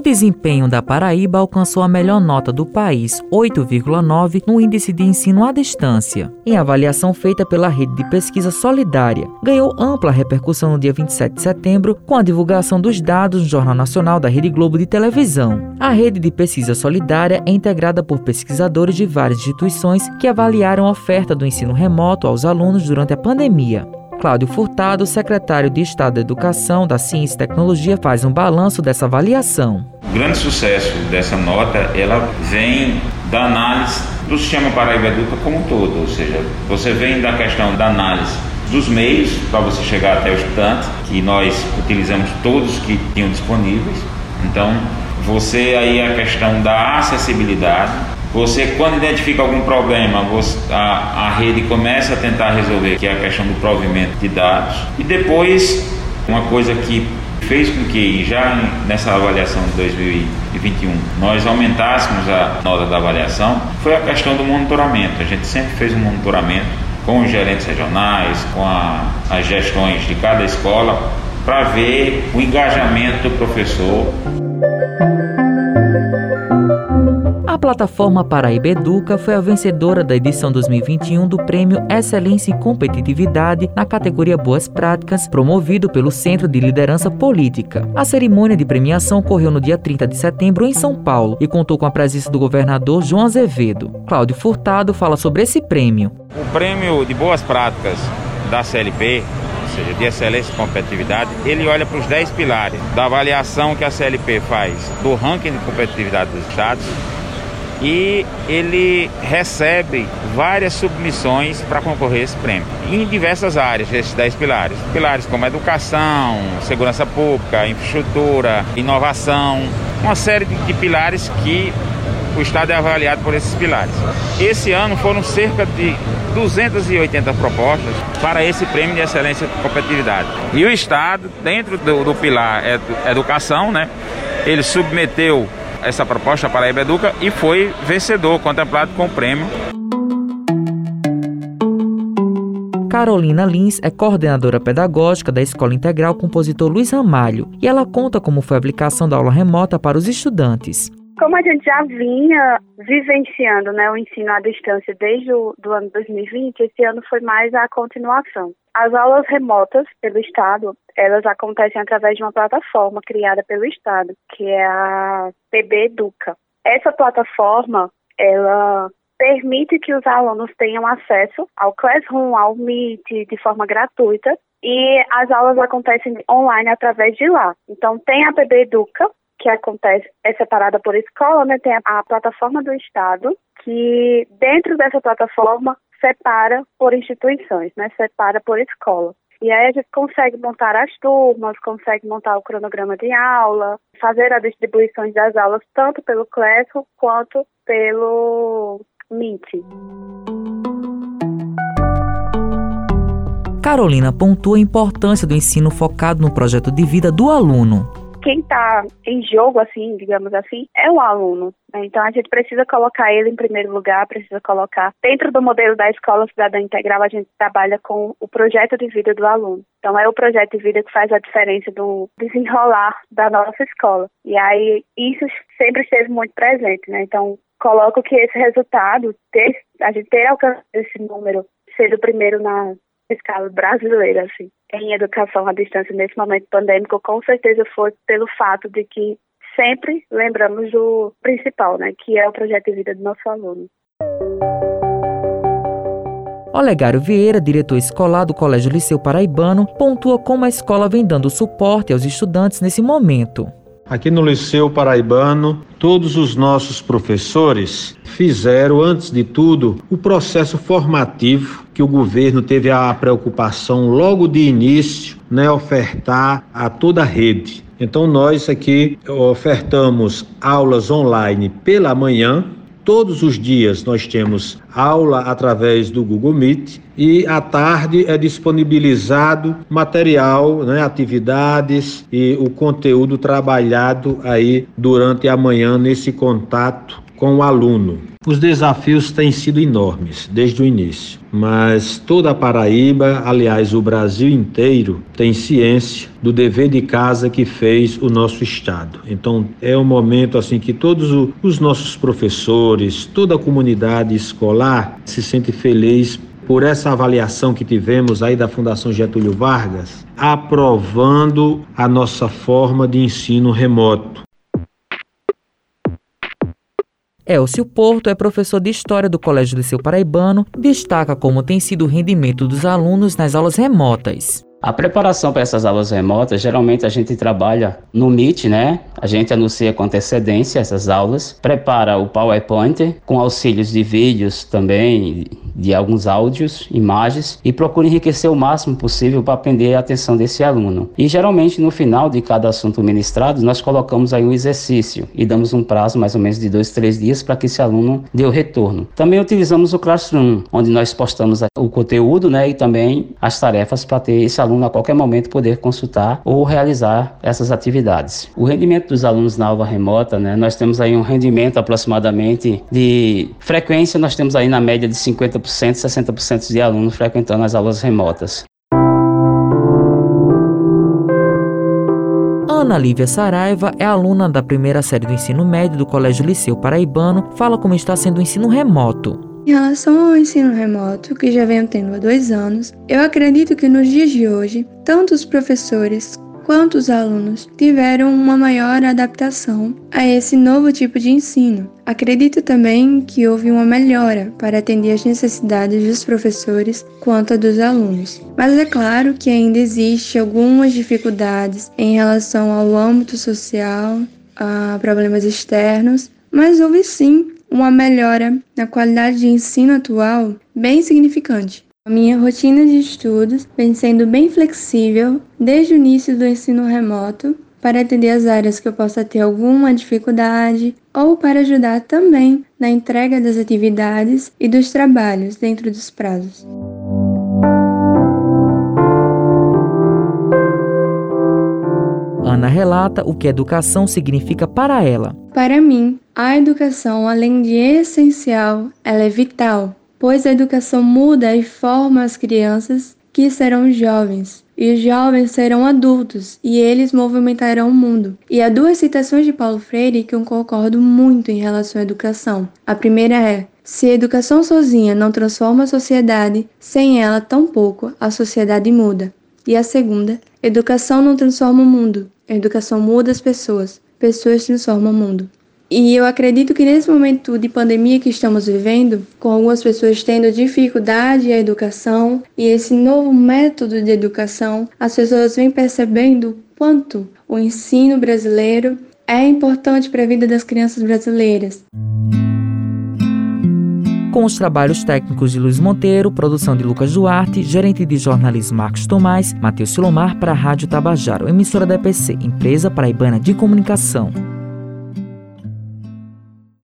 O desempenho da Paraíba alcançou a melhor nota do país, 8,9, no Índice de Ensino à Distância, em avaliação feita pela Rede de Pesquisa Solidária. Ganhou ampla repercussão no dia 27 de setembro, com a divulgação dos dados no Jornal Nacional da Rede Globo de Televisão. A Rede de Pesquisa Solidária é integrada por pesquisadores de várias instituições que avaliaram a oferta do ensino remoto aos alunos durante a pandemia. Cláudio Furtado, secretário de Estado da Educação, da Ciência e Tecnologia, faz um balanço dessa avaliação. O grande sucesso dessa nota, ela vem da análise do sistema Paraíba Educa como um todo, ou seja, você vem da questão da análise dos meios para você chegar até o estudante, que nós utilizamos todos que tinham disponíveis. Então, você aí a questão da acessibilidade, você, quando identifica algum problema, você, a, a rede começa a tentar resolver, que é a questão do provimento de dados. E depois, uma coisa que fez com que já nessa avaliação de 2021 nós aumentássemos a nota da avaliação foi a questão do monitoramento. A gente sempre fez um monitoramento com os gerentes regionais, com a, as gestões de cada escola, para ver o engajamento do professor plataforma Paraíba Educa foi a vencedora da edição 2021 do Prêmio Excelência em Competitividade na categoria Boas Práticas, promovido pelo Centro de Liderança Política. A cerimônia de premiação ocorreu no dia 30 de setembro em São Paulo e contou com a presença do governador João Azevedo. Cláudio Furtado fala sobre esse prêmio. O Prêmio de Boas Práticas da CLP seja, de excelência e competitividade, ele olha para os 10 pilares da avaliação que a CLP faz do ranking de competitividade dos estados e ele recebe várias submissões para concorrer a esse prêmio, em diversas áreas, esses 10 pilares. Pilares como educação, segurança pública, infraestrutura, inovação, uma série de, pilares que o Estado é avaliado por esses pilares. Esse ano foram cerca de 280 propostas para esse prêmio de excelência de competitividade. E o Estado, dentro do, do pilar educação, né, ele submeteu essa proposta para a Educa e foi vencedor, contemplado com o prêmio. Carolina Lins é coordenadora pedagógica da Escola Integral Compositor Luiz Ramalho e ela conta como foi a aplicação da aula remota para os estudantes. Como a gente já vinha vivenciando né, o ensino à distância desde o do ano 2020, esse ano foi mais a continuação. As aulas remotas pelo Estado, elas acontecem através de uma plataforma criada pelo Estado, que é a PB Educa. Essa plataforma, ela permite que os alunos tenham acesso ao Classroom, ao Meet, de forma gratuita, e as aulas acontecem online através de lá. Então, tem a PB Educa, que acontece, é separada por escola, né? Tem a, a plataforma do Estado, que dentro dessa plataforma separa por instituições, né? Separa por escola. E aí a gente consegue montar as turmas, consegue montar o cronograma de aula, fazer a distribuição das aulas tanto pelo Classroom quanto pelo Meet. Carolina pontua a importância do ensino focado no projeto de vida do aluno quem está em jogo, assim, digamos assim, é o aluno. Né? Então a gente precisa colocar ele em primeiro lugar, precisa colocar dentro do modelo da escola cidadã integral a gente trabalha com o projeto de vida do aluno. Então é o projeto de vida que faz a diferença do desenrolar da nossa escola. E aí isso sempre esteve muito presente, né? Então coloco que esse resultado, ter, a gente ter alcançado esse número, ser o primeiro na escala brasileira, assim, em educação à distância nesse momento pandêmico, com certeza foi pelo fato de que sempre lembramos do principal, né, que é o projeto de vida do nosso aluno. Olegário Vieira, diretor escolar do Colégio Liceu Paraibano, pontua como a escola vem dando suporte aos estudantes nesse momento. Aqui no Liceu Paraibano, todos os nossos professores fizeram, antes de tudo, o processo formativo que o governo teve a preocupação logo de início, né, ofertar a toda a rede. Então nós aqui ofertamos aulas online pela manhã, Todos os dias nós temos aula através do Google Meet e à tarde é disponibilizado material, né, atividades e o conteúdo trabalhado aí durante a manhã nesse contato com o aluno. Os desafios têm sido enormes desde o início, mas toda a Paraíba, aliás, o Brasil inteiro, tem ciência do dever de casa que fez o nosso estado. Então, é um momento assim que todos os nossos professores, toda a comunidade escolar se sente feliz por essa avaliação que tivemos aí da Fundação Getúlio Vargas, aprovando a nossa forma de ensino remoto. Elcio Porto é professor de História do Colégio Liceu Paraibano destaca como tem sido o rendimento dos alunos nas aulas remotas. A preparação para essas aulas remotas, geralmente a gente trabalha no Meet, né? A gente anuncia com antecedência essas aulas, prepara o PowerPoint com auxílios de vídeos também, de alguns áudios, imagens e procura enriquecer o máximo possível para aprender a atenção desse aluno. E geralmente no final de cada assunto ministrado, nós colocamos aí um exercício e damos um prazo mais ou menos de dois, três dias para que esse aluno dê o retorno. Também utilizamos o Classroom, onde nós postamos o conteúdo, né, e também as tarefas para ter esse aluno aluno a qualquer momento poder consultar ou realizar essas atividades. O rendimento dos alunos na aula remota, né, nós temos aí um rendimento aproximadamente de frequência, nós temos aí na média de 50%, 60% de alunos frequentando as aulas remotas. Ana Lívia Saraiva é aluna da primeira série do ensino médio do Colégio Liceu Paraibano, fala como está sendo o ensino remoto. Em relação ao ensino remoto, que já venho tendo há dois anos, eu acredito que nos dias de hoje, tanto os professores quanto os alunos tiveram uma maior adaptação a esse novo tipo de ensino. Acredito também que houve uma melhora para atender às necessidades dos professores quanto a dos alunos. Mas é claro que ainda existe algumas dificuldades em relação ao âmbito social, a problemas externos, mas houve sim uma melhora na qualidade de ensino atual bem significante. A minha rotina de estudos vem sendo bem flexível desde o início do ensino remoto para atender as áreas que eu possa ter alguma dificuldade ou para ajudar também na entrega das atividades e dos trabalhos dentro dos prazos. Ana relata o que educação significa para ela. Para mim, a educação, além de essencial, ela é vital, pois a educação muda e forma as crianças que serão jovens, e os jovens serão adultos, e eles movimentarão o mundo. E há duas citações de Paulo Freire que eu concordo muito em relação à educação. A primeira é: se a educação sozinha não transforma a sociedade, sem ela tampouco a sociedade muda. E a segunda: educação não transforma o mundo, a educação muda as pessoas, pessoas transformam o mundo. E eu acredito que nesse momento de pandemia que estamos vivendo, com algumas pessoas tendo dificuldade à educação e esse novo método de educação, as pessoas vêm percebendo quanto o ensino brasileiro é importante para a vida das crianças brasileiras. Com os trabalhos técnicos de Luiz Monteiro, produção de Lucas Duarte, gerente de jornalismo Marcos Tomás, Matheus Silomar para a Rádio Tabajaro, emissora da EPC, Empresa Paraibana de Comunicação.